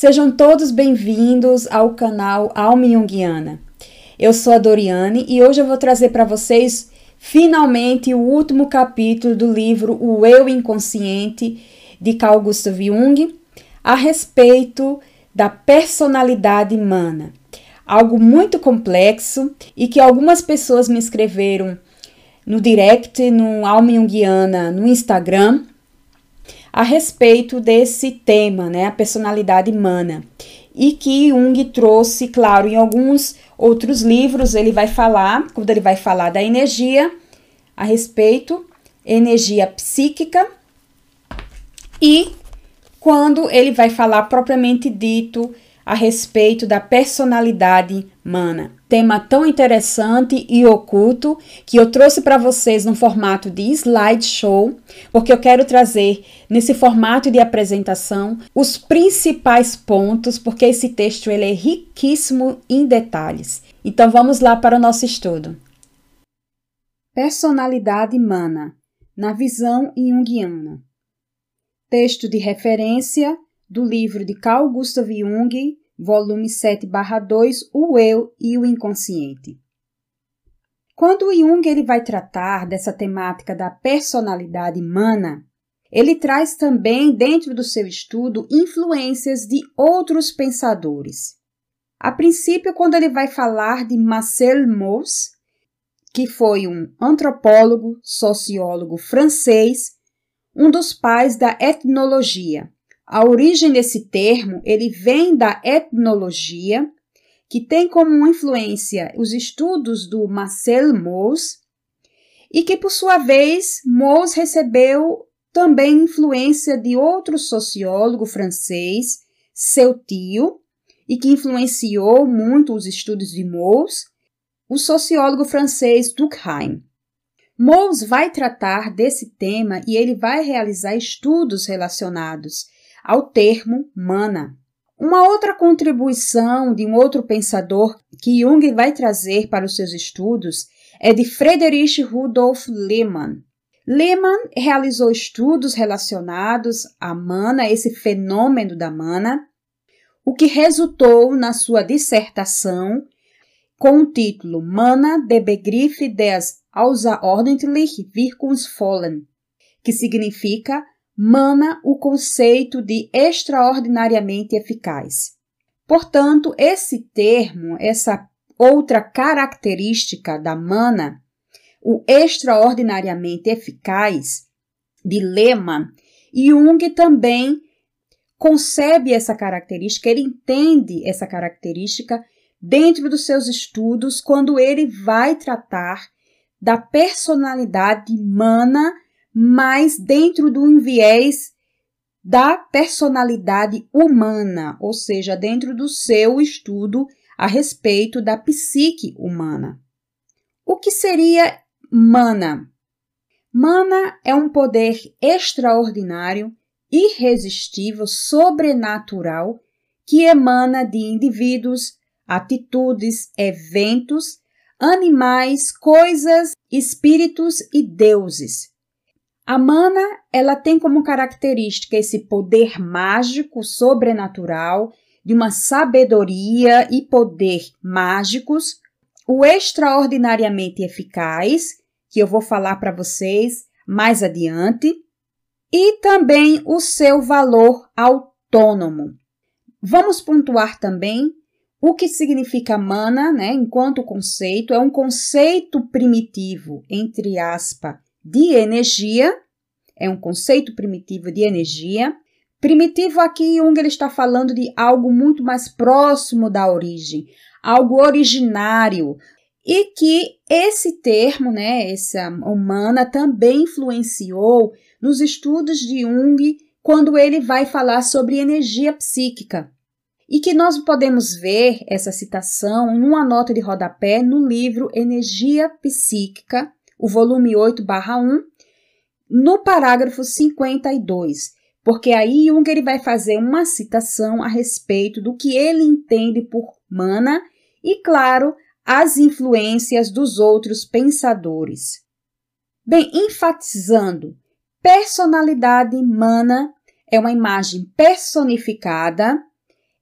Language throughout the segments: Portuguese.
Sejam todos bem-vindos ao canal Alma Jungiana. Eu sou a Doriane e hoje eu vou trazer para vocês finalmente o último capítulo do livro O Eu Inconsciente de Carl Gustav Jung a respeito da personalidade humana. Algo muito complexo e que algumas pessoas me escreveram no direct, no Alma Jungiana, no Instagram, a respeito desse tema, né, a personalidade humana. E que Jung trouxe, claro, em alguns outros livros ele vai falar, quando ele vai falar da energia, a respeito, energia psíquica, e quando ele vai falar propriamente dito a respeito da personalidade humana. Tema tão interessante e oculto que eu trouxe para vocês no formato de slideshow, porque eu quero trazer nesse formato de apresentação os principais pontos, porque esse texto ele é riquíssimo em detalhes. Então vamos lá para o nosso estudo. Personalidade humana na visão junguiana. Texto de referência do livro de Carl Gustav Jung, volume 7/2, O eu e o inconsciente. Quando Jung ele vai tratar dessa temática da personalidade humana, ele traz também dentro do seu estudo influências de outros pensadores. A princípio, quando ele vai falar de Marcel Mauss, que foi um antropólogo, sociólogo francês, um dos pais da etnologia, a origem desse termo, ele vem da etnologia, que tem como influência os estudos do Marcel Mauss, e que por sua vez Mauss recebeu também influência de outro sociólogo francês, seu tio, e que influenciou muito os estudos de Mauss, o sociólogo francês Durkheim. Mauss vai tratar desse tema e ele vai realizar estudos relacionados ao termo mana. Uma outra contribuição de um outro pensador que Jung vai trazer para os seus estudos é de Friedrich Rudolf Lehmann. Lehmann realizou estudos relacionados à mana, esse fenômeno da mana, o que resultou na sua dissertação com o título Mana de Begriff des außerordentlich Wirkungsvollen, que significa mana o conceito de extraordinariamente eficaz. Portanto, esse termo, essa outra característica da mana, o extraordinariamente eficaz, de Lehmann, Jung também concebe essa característica, ele entende essa característica dentro dos seus estudos quando ele vai tratar da personalidade humana mas dentro do viés da personalidade humana, ou seja, dentro do seu estudo a respeito da psique humana. O que seria mana? Mana é um poder extraordinário, irresistível, sobrenatural que emana de indivíduos, atitudes, eventos, animais, coisas, espíritos e deuses. A mana, ela tem como característica esse poder mágico, sobrenatural, de uma sabedoria e poder mágicos, o extraordinariamente eficaz, que eu vou falar para vocês mais adiante, e também o seu valor autônomo. Vamos pontuar também o que significa mana, né, enquanto conceito, é um conceito primitivo, entre aspas, de energia, é um conceito primitivo de energia. Primitivo aqui, Jung ele está falando de algo muito mais próximo da origem, algo originário, e que esse termo, né, essa humana, também influenciou nos estudos de Jung quando ele vai falar sobre energia psíquica. E que nós podemos ver essa citação numa nota de rodapé no livro Energia Psíquica, o volume 8, barra 1, no parágrafo 52, porque aí Jung ele vai fazer uma citação a respeito do que ele entende por mana e, claro, as influências dos outros pensadores. Bem, enfatizando, personalidade mana é uma imagem personificada,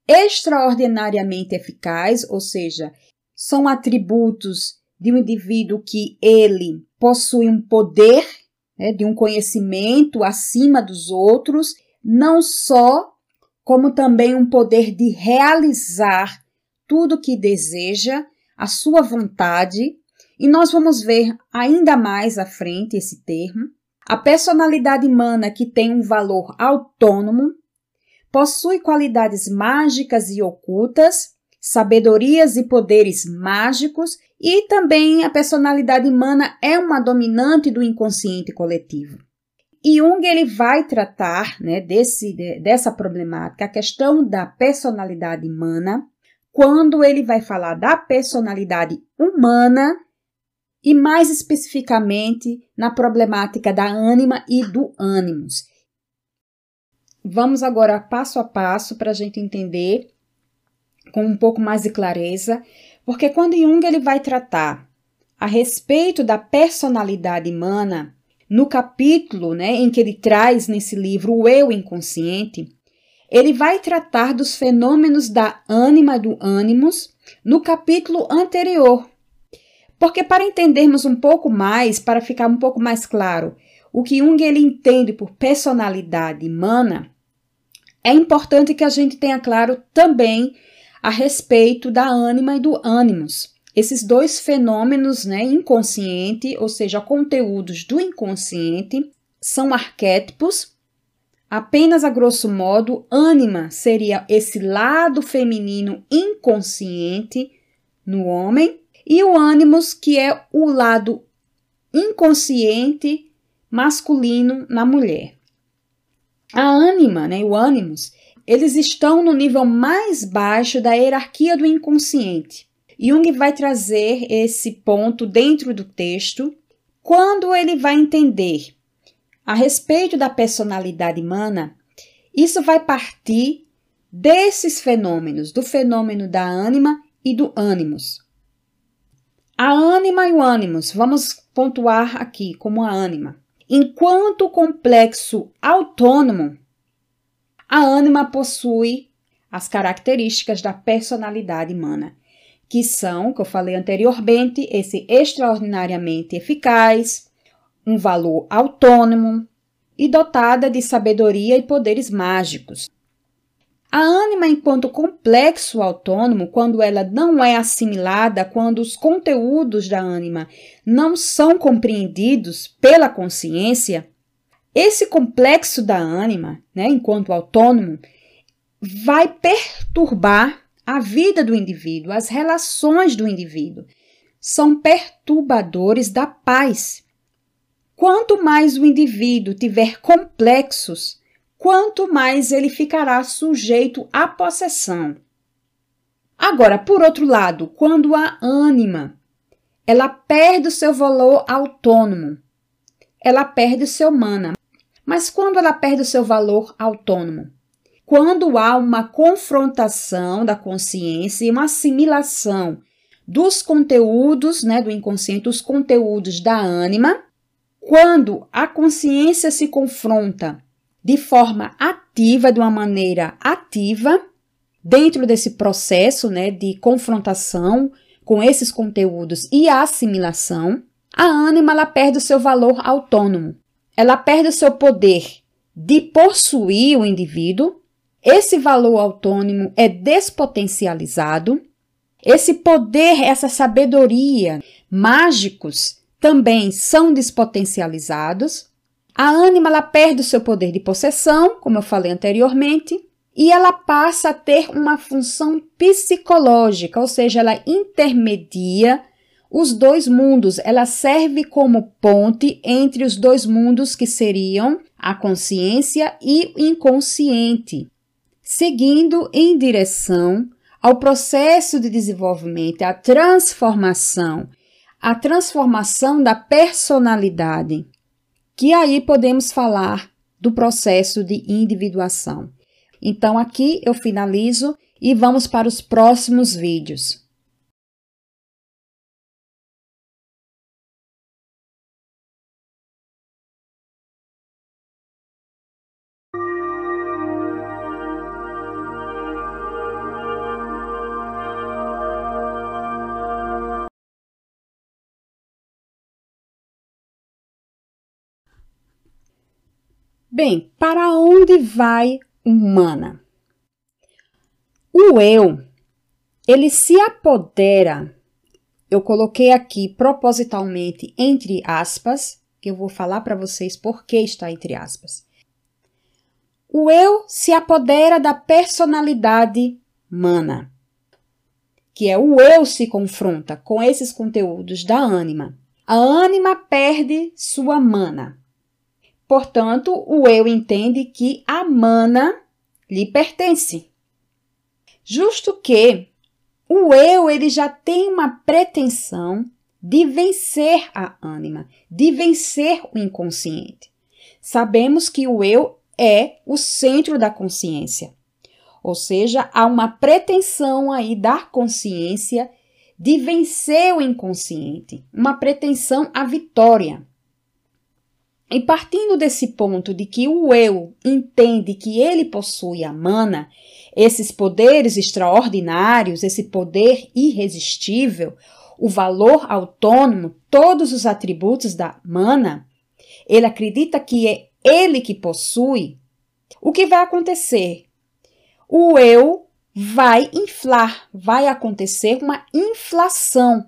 extraordinariamente eficaz, ou seja, são atributos de um indivíduo que ele possui um poder, né, de um conhecimento acima dos outros, não só, como também um poder de realizar tudo que deseja, a sua vontade, e nós vamos ver ainda mais à frente esse termo. A personalidade humana que tem um valor autônomo, possui qualidades mágicas e ocultas, sabedorias e poderes mágicos, e também a personalidade humana é uma dominante do inconsciente coletivo. Jung ele vai tratar né, desse, dessa problemática, a questão da personalidade humana, quando ele vai falar da personalidade humana e mais especificamente na problemática da ânima e do ânimos. Vamos agora passo a passo para a gente entender com um pouco mais de clareza, porque quando Jung ele vai tratar a respeito da personalidade humana, no capítulo né, em que ele traz nesse livro o eu inconsciente, ele vai tratar dos fenômenos da ânima do ânimos no capítulo anterior. Porque para entendermos um pouco mais, para ficar um pouco mais claro, o que Jung ele entende por personalidade humana, é importante que a gente tenha claro também a respeito da ânima e do ânimos. Esses dois fenômenos, né, inconsciente, ou seja, conteúdos do inconsciente, são arquétipos. Apenas a grosso modo, ânima seria esse lado feminino inconsciente no homem, e o ânimos, que é o lado inconsciente masculino na mulher. A ânima, né, o ânimos, eles estão no nível mais baixo da hierarquia do inconsciente. Jung vai trazer esse ponto dentro do texto quando ele vai entender a respeito da personalidade humana. Isso vai partir desses fenômenos, do fenômeno da ânima e do ânimos. A ânima e o ânimos, vamos pontuar aqui como a ânima. Enquanto complexo autônomo, a ânima possui as características da personalidade humana, que são, que eu falei anteriormente, esse extraordinariamente eficaz, um valor autônomo e dotada de sabedoria e poderes mágicos. A ânima, enquanto complexo autônomo, quando ela não é assimilada, quando os conteúdos da ânima não são compreendidos pela consciência, esse complexo da ânima, né, enquanto autônomo, vai perturbar a vida do indivíduo, as relações do indivíduo. São perturbadores da paz. Quanto mais o indivíduo tiver complexos, quanto mais ele ficará sujeito à possessão. Agora, por outro lado, quando a ânima ela perde o seu valor autônomo, ela perde o seu mana. Mas quando ela perde o seu valor autônomo? Quando há uma confrontação da consciência e uma assimilação dos conteúdos né, do inconsciente, os conteúdos da ânima, quando a consciência se confronta de forma ativa, de uma maneira ativa, dentro desse processo né, de confrontação com esses conteúdos e assimilação, a ânima ela perde o seu valor autônomo. Ela perde o seu poder de possuir o indivíduo. Esse valor autônomo é despotencializado. Esse poder, essa sabedoria mágicos também são despotencializados. A ânima ela perde o seu poder de possessão, como eu falei anteriormente, e ela passa a ter uma função psicológica, ou seja, ela intermedia os dois mundos. Ela serve como ponte entre os dois mundos que seriam a consciência e o inconsciente, seguindo em direção ao processo de desenvolvimento, a transformação, a transformação da personalidade que aí podemos falar do processo de individuação. Então, aqui eu finalizo e vamos para os próximos vídeos. Bem, para onde vai humana? O eu, ele se apodera, eu coloquei aqui propositalmente entre aspas, que eu vou falar para vocês por que está entre aspas. O eu se apodera da personalidade humana, que é o eu se confronta com esses conteúdos da ânima. A ânima perde sua mana. Portanto, o eu entende que a mana lhe pertence. Justo que o eu ele já tem uma pretensão de vencer a ânima, de vencer o inconsciente. Sabemos que o eu é o centro da consciência. Ou seja, há uma pretensão aí da consciência de vencer o inconsciente, uma pretensão à vitória. E partindo desse ponto de que o eu entende que ele possui a mana, esses poderes extraordinários, esse poder irresistível, o valor autônomo, todos os atributos da mana, ele acredita que é ele que possui. O que vai acontecer? O eu vai inflar, vai acontecer uma inflação.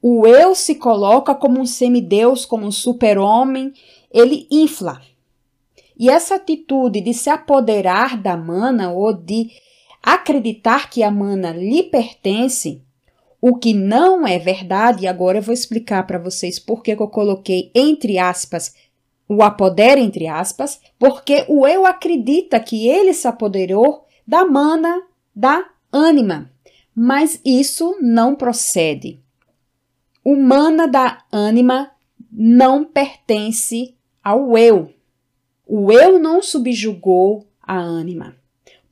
O eu se coloca como um semideus, como um super-homem, ele infla. E essa atitude de se apoderar da mana ou de acreditar que a mana lhe pertence, o que não é verdade, e agora eu vou explicar para vocês por que eu coloquei entre aspas o apodera entre aspas, porque o eu acredita que ele se apoderou da mana da ânima, mas isso não procede. O mana da ânima não pertence ao eu. O eu não subjugou a ânima.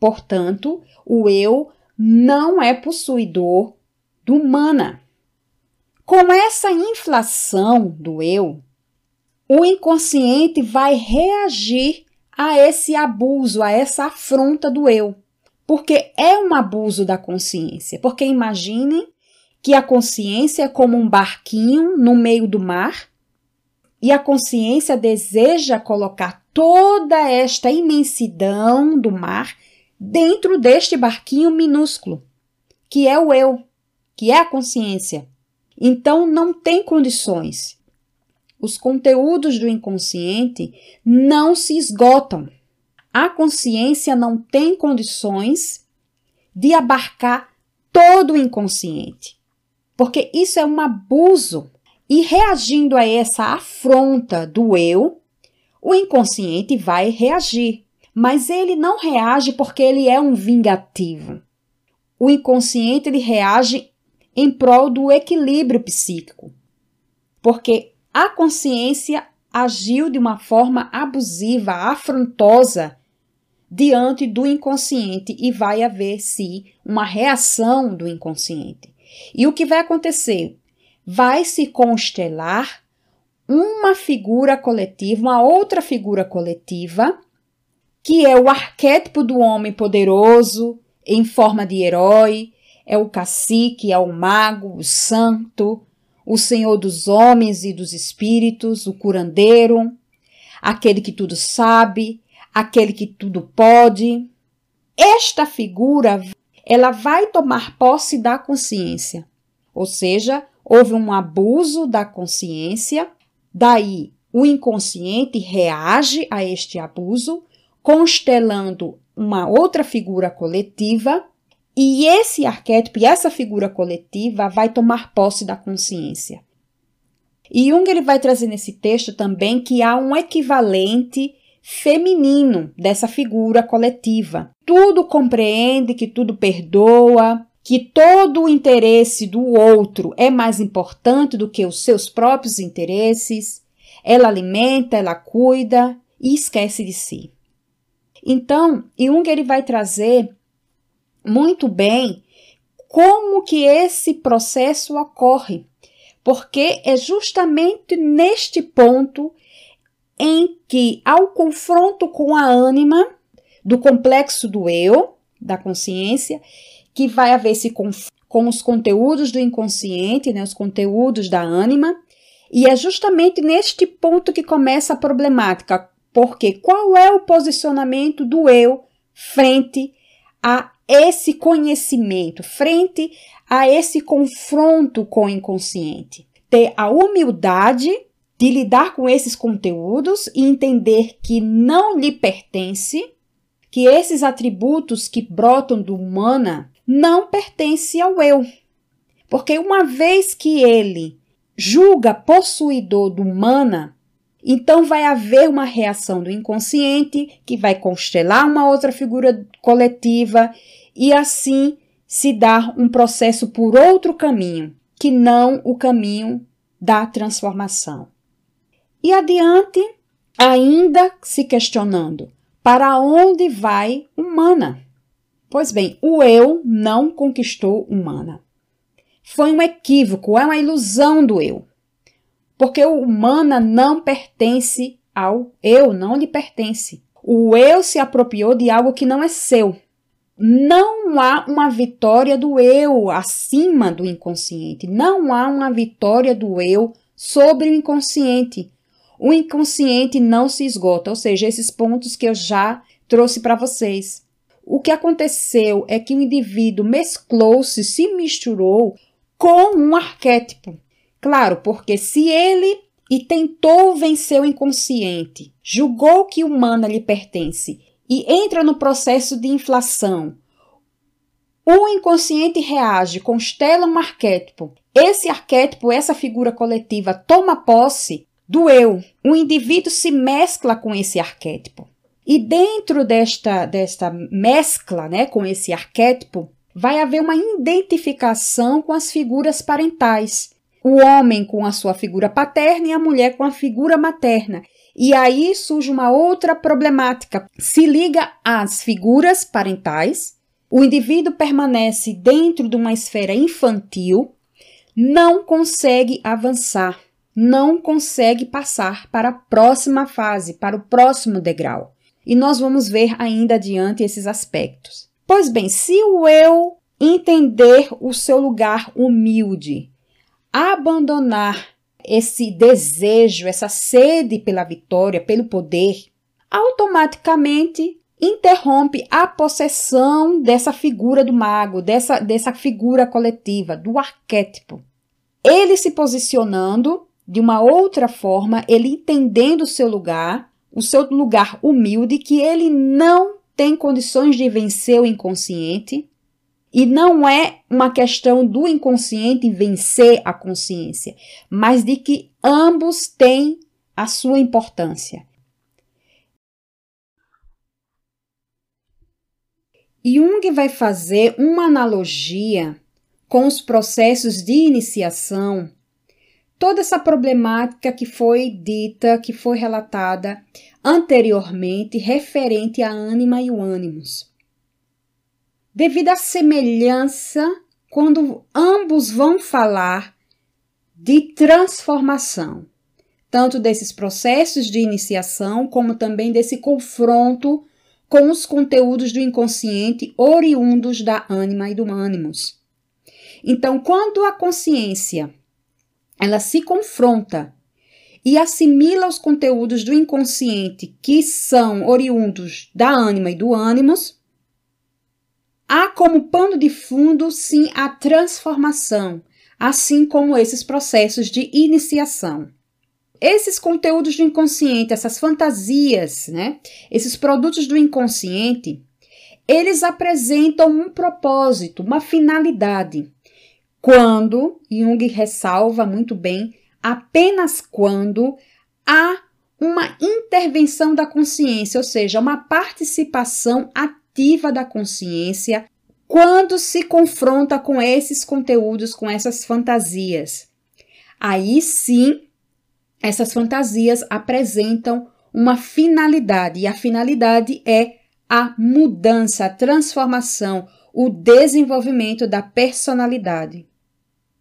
Portanto, o eu não é possuidor do mana. Com essa inflação do eu, o inconsciente vai reagir a esse abuso, a essa afronta do eu. Porque é um abuso da consciência. Porque imaginem que a consciência é como um barquinho no meio do mar e a consciência deseja colocar toda esta imensidão do mar dentro deste barquinho minúsculo, que é o eu, que é a consciência. Então não tem condições. Os conteúdos do inconsciente não se esgotam. A consciência não tem condições de abarcar todo o inconsciente, porque isso é um abuso. E reagindo a essa afronta do eu, o inconsciente vai reagir, mas ele não reage porque ele é um vingativo. O inconsciente ele reage em prol do equilíbrio psíquico, porque a consciência agiu de uma forma abusiva, afrontosa diante do inconsciente e vai haver sim uma reação do inconsciente. E o que vai acontecer? Vai se constelar uma figura coletiva, uma outra figura coletiva, que é o arquétipo do homem poderoso em forma de herói, é o cacique, é o mago, o santo, o senhor dos homens e dos espíritos, o curandeiro, aquele que tudo sabe, aquele que tudo pode. Esta figura, ela vai tomar posse da consciência. Ou seja, houve um abuso da consciência Daí, o inconsciente reage a este abuso, constelando uma outra figura coletiva, e esse arquétipo e essa figura coletiva vai tomar posse da consciência. E Jung ele vai trazer nesse texto também que há um equivalente feminino dessa figura coletiva. Tudo compreende, que tudo perdoa, que todo o interesse do outro é mais importante do que os seus próprios interesses, ela alimenta, ela cuida e esquece de si. Então, Jung ele vai trazer muito bem como que esse processo ocorre, porque é justamente neste ponto em que, ao confronto com a ânima do complexo do eu, da consciência, que vai haver esse conflito com os conteúdos do inconsciente, né, os conteúdos da ânima, e é justamente neste ponto que começa a problemática, Porque qual é o posicionamento do eu frente a esse conhecimento, frente a esse confronto com o inconsciente? Ter a humildade de lidar com esses conteúdos e entender que não lhe pertence, que esses atributos que brotam do humana não pertencem ao eu. Porque uma vez que ele julga possuidor do humana, então vai haver uma reação do inconsciente que vai constelar uma outra figura coletiva e assim se dar um processo por outro caminho, que não o caminho da transformação. E adiante, ainda se questionando: para onde vai humana? Pois bem, o eu não conquistou humana. Foi um equívoco, é uma ilusão do eu. Porque o humana não pertence ao eu, não lhe pertence. O eu se apropriou de algo que não é seu. Não há uma vitória do eu acima do inconsciente. Não há uma vitória do eu sobre o inconsciente o inconsciente não se esgota, ou seja, esses pontos que eu já trouxe para vocês. O que aconteceu é que o indivíduo mesclou-se, se misturou com um arquétipo. Claro, porque se ele e tentou vencer o inconsciente, julgou que o humano lhe pertence e entra no processo de inflação, o inconsciente reage, constela um arquétipo. Esse arquétipo, essa figura coletiva, toma posse do eu. O indivíduo se mescla com esse arquétipo. E dentro desta, desta mescla né, com esse arquétipo, vai haver uma identificação com as figuras parentais. O homem com a sua figura paterna e a mulher com a figura materna. E aí surge uma outra problemática. Se liga às figuras parentais, o indivíduo permanece dentro de uma esfera infantil, não consegue avançar não consegue passar para a próxima fase, para o próximo degrau. E nós vamos ver ainda adiante esses aspectos. Pois bem, se o eu entender o seu lugar humilde, abandonar esse desejo, essa sede pela vitória, pelo poder, automaticamente interrompe a possessão dessa figura do mago, dessa, dessa figura coletiva, do arquétipo. Ele se posicionando de uma outra forma, ele entendendo o seu lugar, o seu lugar humilde, que ele não tem condições de vencer o inconsciente. E não é uma questão do inconsciente vencer a consciência, mas de que ambos têm a sua importância. Jung vai fazer uma analogia com os processos de iniciação toda essa problemática que foi dita, que foi relatada anteriormente, referente à ânima e o ânimos. Devido à semelhança, quando ambos vão falar de transformação, tanto desses processos de iniciação, como também desse confronto com os conteúdos do inconsciente oriundos da ânima e do ânimos. Então, quando a consciência ela se confronta e assimila os conteúdos do inconsciente que são oriundos da ânima e do ânimos, há como pano de fundo sim a transformação, assim como esses processos de iniciação. Esses conteúdos do inconsciente, essas fantasias, né? Esses produtos do inconsciente, eles apresentam um propósito, uma finalidade quando, Jung ressalva muito bem, apenas quando há uma intervenção da consciência, ou seja, uma participação ativa da consciência quando se confronta com esses conteúdos, com essas fantasias. Aí sim, essas fantasias apresentam uma finalidade, e a finalidade é a mudança, a transformação, o desenvolvimento da personalidade.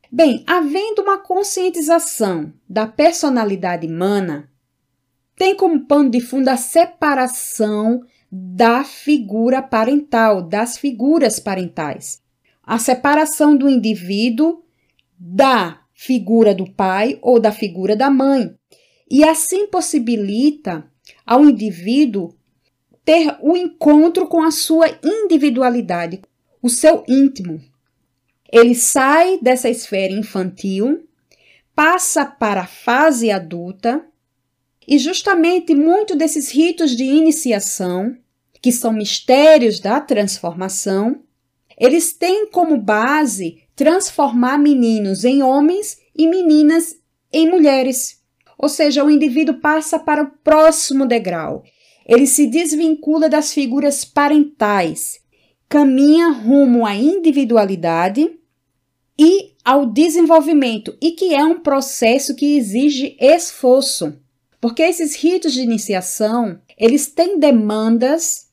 Bem, havendo uma conscientização da personalidade humana, tem como pano de fundo a separação da figura parental, das figuras parentais. A separação do indivíduo da figura do pai ou da figura da mãe. E assim possibilita ao indivíduo ter o encontro com a sua individualidade, o seu íntimo. Ele sai dessa esfera infantil, passa para a fase adulta, e justamente muito desses ritos de iniciação, que são mistérios da transformação, eles têm como base transformar meninos em homens e meninas em mulheres. Ou seja, o indivíduo passa para o próximo degrau. Ele se desvincula das figuras parentais, caminha rumo à individualidade e ao desenvolvimento, e que é um processo que exige esforço. Porque esses ritos de iniciação, eles têm demandas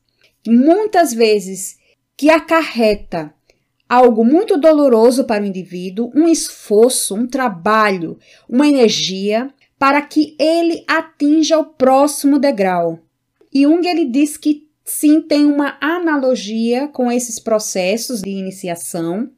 muitas vezes que acarreta algo muito doloroso para o indivíduo, um esforço, um trabalho, uma energia para que ele atinja o próximo degrau. Jung ele diz que sim tem uma analogia com esses processos de iniciação,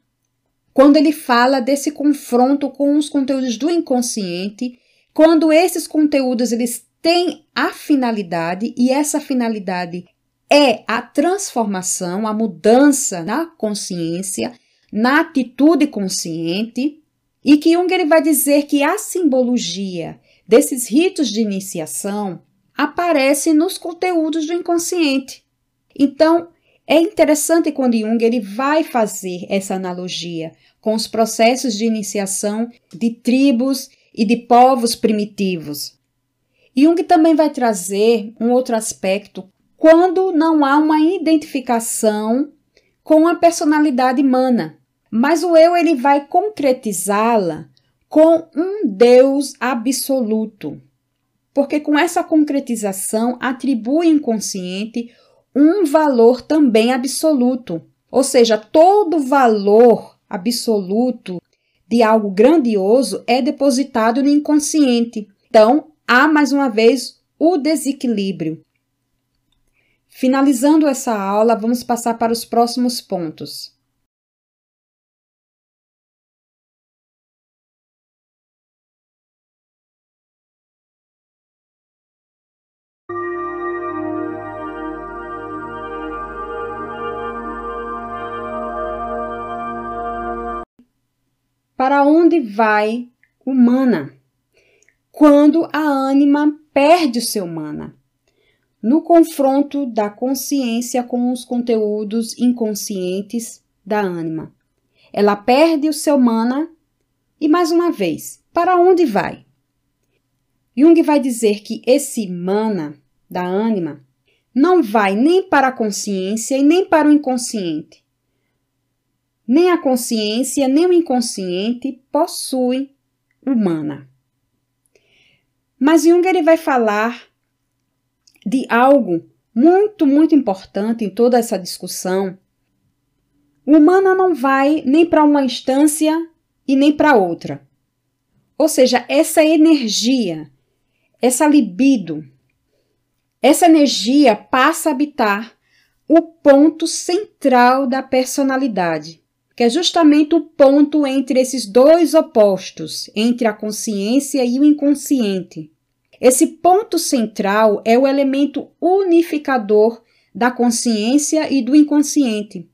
quando ele fala desse confronto com os conteúdos do inconsciente, quando esses conteúdos eles têm a finalidade e essa finalidade é a transformação, a mudança na consciência, na atitude consciente, e que Jung ele vai dizer que a simbologia desses ritos de iniciação aparece nos conteúdos do inconsciente. Então, é interessante quando Jung ele vai fazer essa analogia com os processos de iniciação de tribos e de povos primitivos. Jung também vai trazer um outro aspecto quando não há uma identificação com a personalidade humana, mas o eu ele vai concretizá-la com um Deus absoluto. Porque com essa concretização atribui inconsciente um valor também absoluto, ou seja, todo valor absoluto de algo grandioso é depositado no inconsciente. Então, há mais uma vez o desequilíbrio. Finalizando essa aula, vamos passar para os próximos pontos. Para onde vai o mana? Quando a ânima perde o seu mana no confronto da consciência com os conteúdos inconscientes da ânima. Ela perde o seu mana e, mais uma vez, para onde vai? Jung vai dizer que esse mana da ânima não vai nem para a consciência e nem para o inconsciente. Nem a consciência nem o inconsciente possuem o mana. Mas Jung ele vai falar de algo muito, muito importante em toda essa discussão. O humano não vai nem para uma instância e nem para outra. Ou seja, essa energia, essa libido, essa energia passa a habitar o ponto central da personalidade, que é justamente o ponto entre esses dois opostos, entre a consciência e o inconsciente. Esse ponto central é o elemento unificador da consciência e do inconsciente.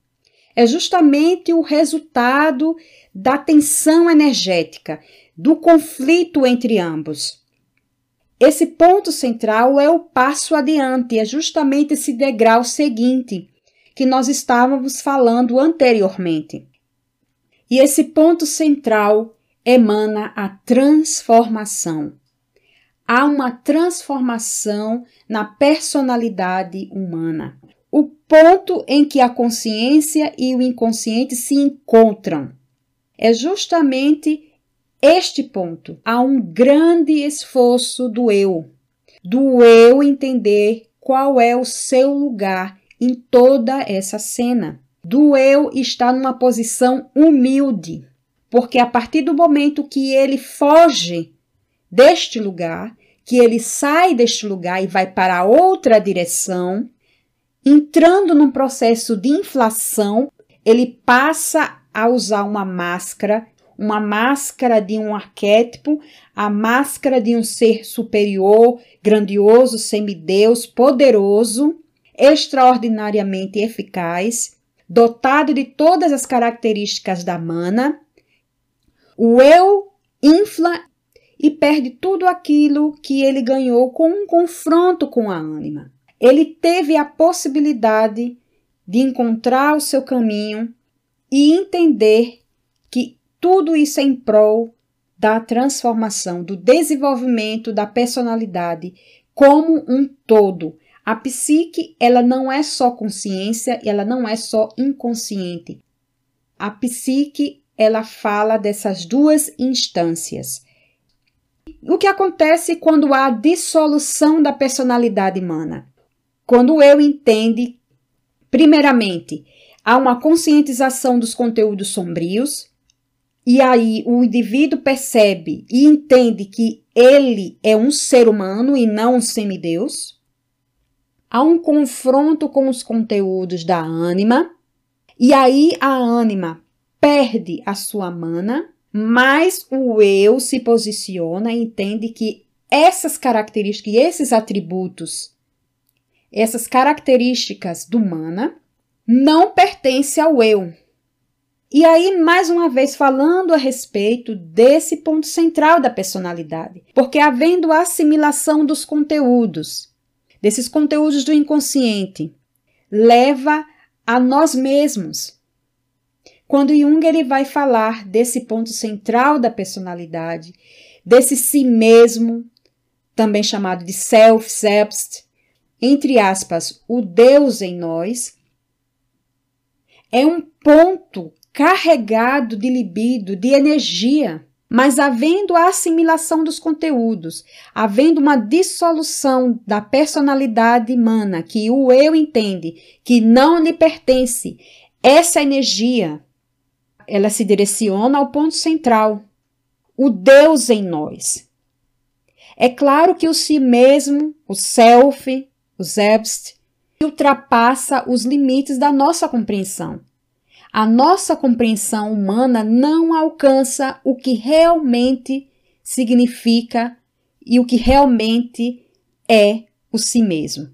É justamente o resultado da tensão energética, do conflito entre ambos. Esse ponto central é o passo adiante, é justamente esse degrau seguinte que nós estávamos falando anteriormente. E esse ponto central emana a transformação há uma transformação na personalidade humana. O ponto em que a consciência e o inconsciente se encontram é justamente este ponto. Há um grande esforço do eu, do eu entender qual é o seu lugar em toda essa cena, do eu estar numa posição humilde, porque a partir do momento que ele foge deste lugar, que ele sai deste lugar e vai para outra direção, entrando num processo de inflação, ele passa a usar uma máscara, uma máscara de um arquétipo, a máscara de um ser superior, grandioso, semideus, poderoso, extraordinariamente eficaz, dotado de todas as características da mana. O eu infla e perde tudo aquilo que ele ganhou com um confronto com a ânima. Ele teve a possibilidade de encontrar o seu caminho e entender que tudo isso é em prol da transformação, do desenvolvimento da personalidade como um todo. A psique, ela não é só consciência, ela não é só inconsciente. A psique, ela fala dessas duas instâncias. O que acontece quando há dissolução da personalidade humana? Quando eu entende, primeiramente, há uma conscientização dos conteúdos sombrios, e aí o indivíduo percebe e entende que ele é um ser humano e não um semideus. Há um confronto com os conteúdos da ânima, e aí a ânima perde a sua mana, mas o eu se posiciona e entende que essas características e esses atributos, essas características do mana, não pertence ao eu. E aí, mais uma vez, falando a respeito desse ponto central da personalidade, porque havendo assimilação dos conteúdos, desses conteúdos do inconsciente, leva a nós mesmos. Quando Jung ele vai falar desse ponto central da personalidade, desse si mesmo, também chamado de self, selbst, entre aspas, o Deus em nós, é um ponto carregado de libido, de energia. Mas havendo a assimilação dos conteúdos, havendo uma dissolução da personalidade humana, que o eu entende que não lhe pertence, essa energia, ela se direciona ao ponto central, o Deus em nós. É claro que o si mesmo, o self, o selbst, ultrapassa os limites da nossa compreensão. A nossa compreensão humana não alcança o que realmente significa e o que realmente é o si mesmo.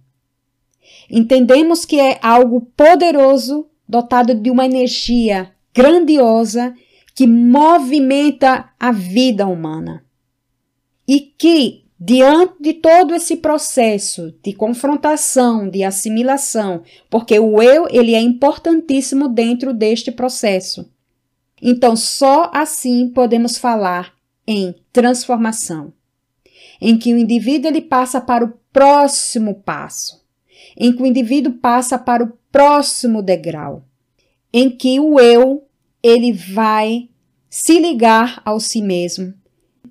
Entendemos que é algo poderoso, dotado de uma energia grandiosa que movimenta a vida humana e que Diante de todo esse processo de confrontação, de assimilação, porque o eu ele é importantíssimo dentro deste processo. Então, só assim podemos falar em transformação, em que o indivíduo ele passa para o próximo passo, em que o indivíduo passa para o próximo degrau, em que o eu ele vai se ligar ao si mesmo,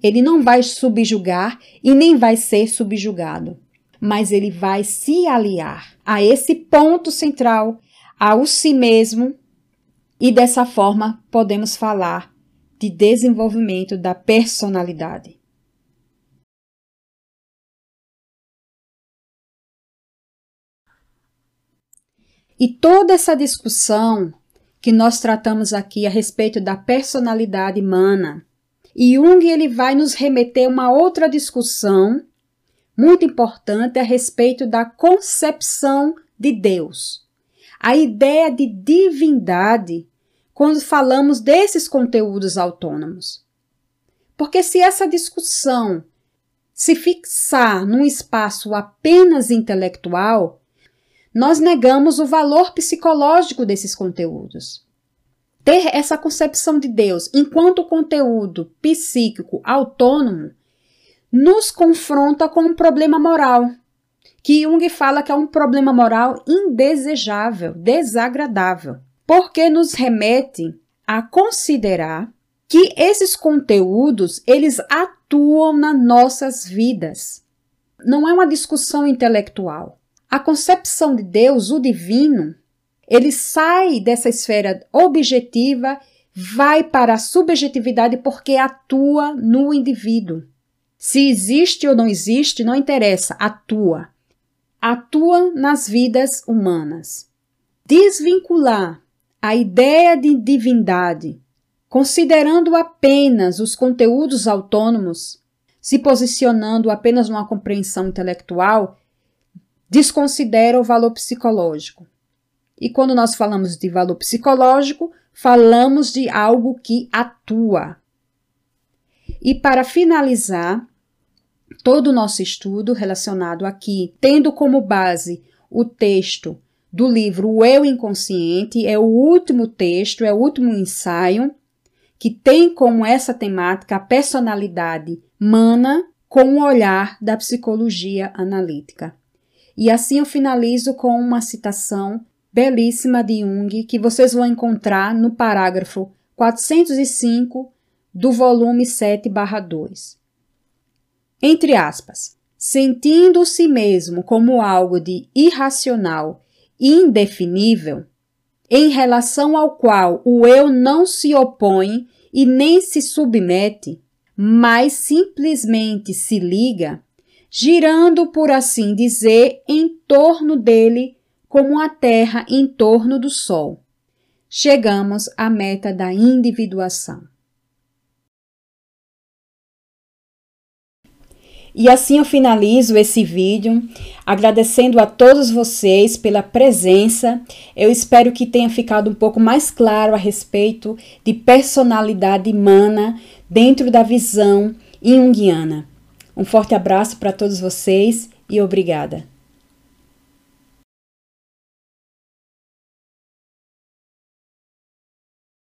ele não vai subjugar e nem vai ser subjugado, mas ele vai se aliar a esse ponto central, ao si mesmo, e dessa forma podemos falar de desenvolvimento da personalidade. E toda essa discussão que nós tratamos aqui a respeito da personalidade humana, e Jung ele vai nos remeter a uma outra discussão muito importante a respeito da concepção de Deus. A ideia de divindade quando falamos desses conteúdos autônomos. Porque se essa discussão se fixar num espaço apenas intelectual, nós negamos o valor psicológico desses conteúdos ter essa concepção de Deus enquanto conteúdo psíquico autônomo nos confronta com um problema moral, que Jung fala que é um problema moral indesejável, desagradável, porque nos remete a considerar que esses conteúdos eles atuam nas nossas vidas. Não é uma discussão intelectual. A concepção de Deus, o divino, ele sai dessa esfera objetiva, vai para a subjetividade porque atua no indivíduo. Se existe ou não existe, não interessa, atua. Atua nas vidas humanas. Desvincular a ideia de divindade considerando apenas os conteúdos autônomos, se posicionando apenas numa compreensão intelectual, desconsidera o valor psicológico. E quando nós falamos de valor psicológico, falamos de algo que atua. E para finalizar, todo o nosso estudo relacionado aqui, tendo como base o texto do livro O Eu Inconsciente, é o último texto, é o último ensaio que tem como essa temática a personalidade mana com o olhar da psicologia analítica. E assim eu finalizo com uma citação belíssima de Jung que vocês vão encontrar no parágrafo 405 do volume 7/2. Entre aspas, sentindo se mesmo como algo de irracional e indefinível, em relação ao qual o eu não se opõe e nem se submete, mas simplesmente se liga, girando, por assim dizer, em torno dele como a Terra em torno do Sol. Chegamos à meta da individuação. E assim eu finalizo esse vídeo, agradecendo a todos vocês pela presença. Eu espero que tenha ficado um pouco mais claro a respeito de personalidade humana dentro da visão junguiana. Um forte abraço para todos vocês e obrigada.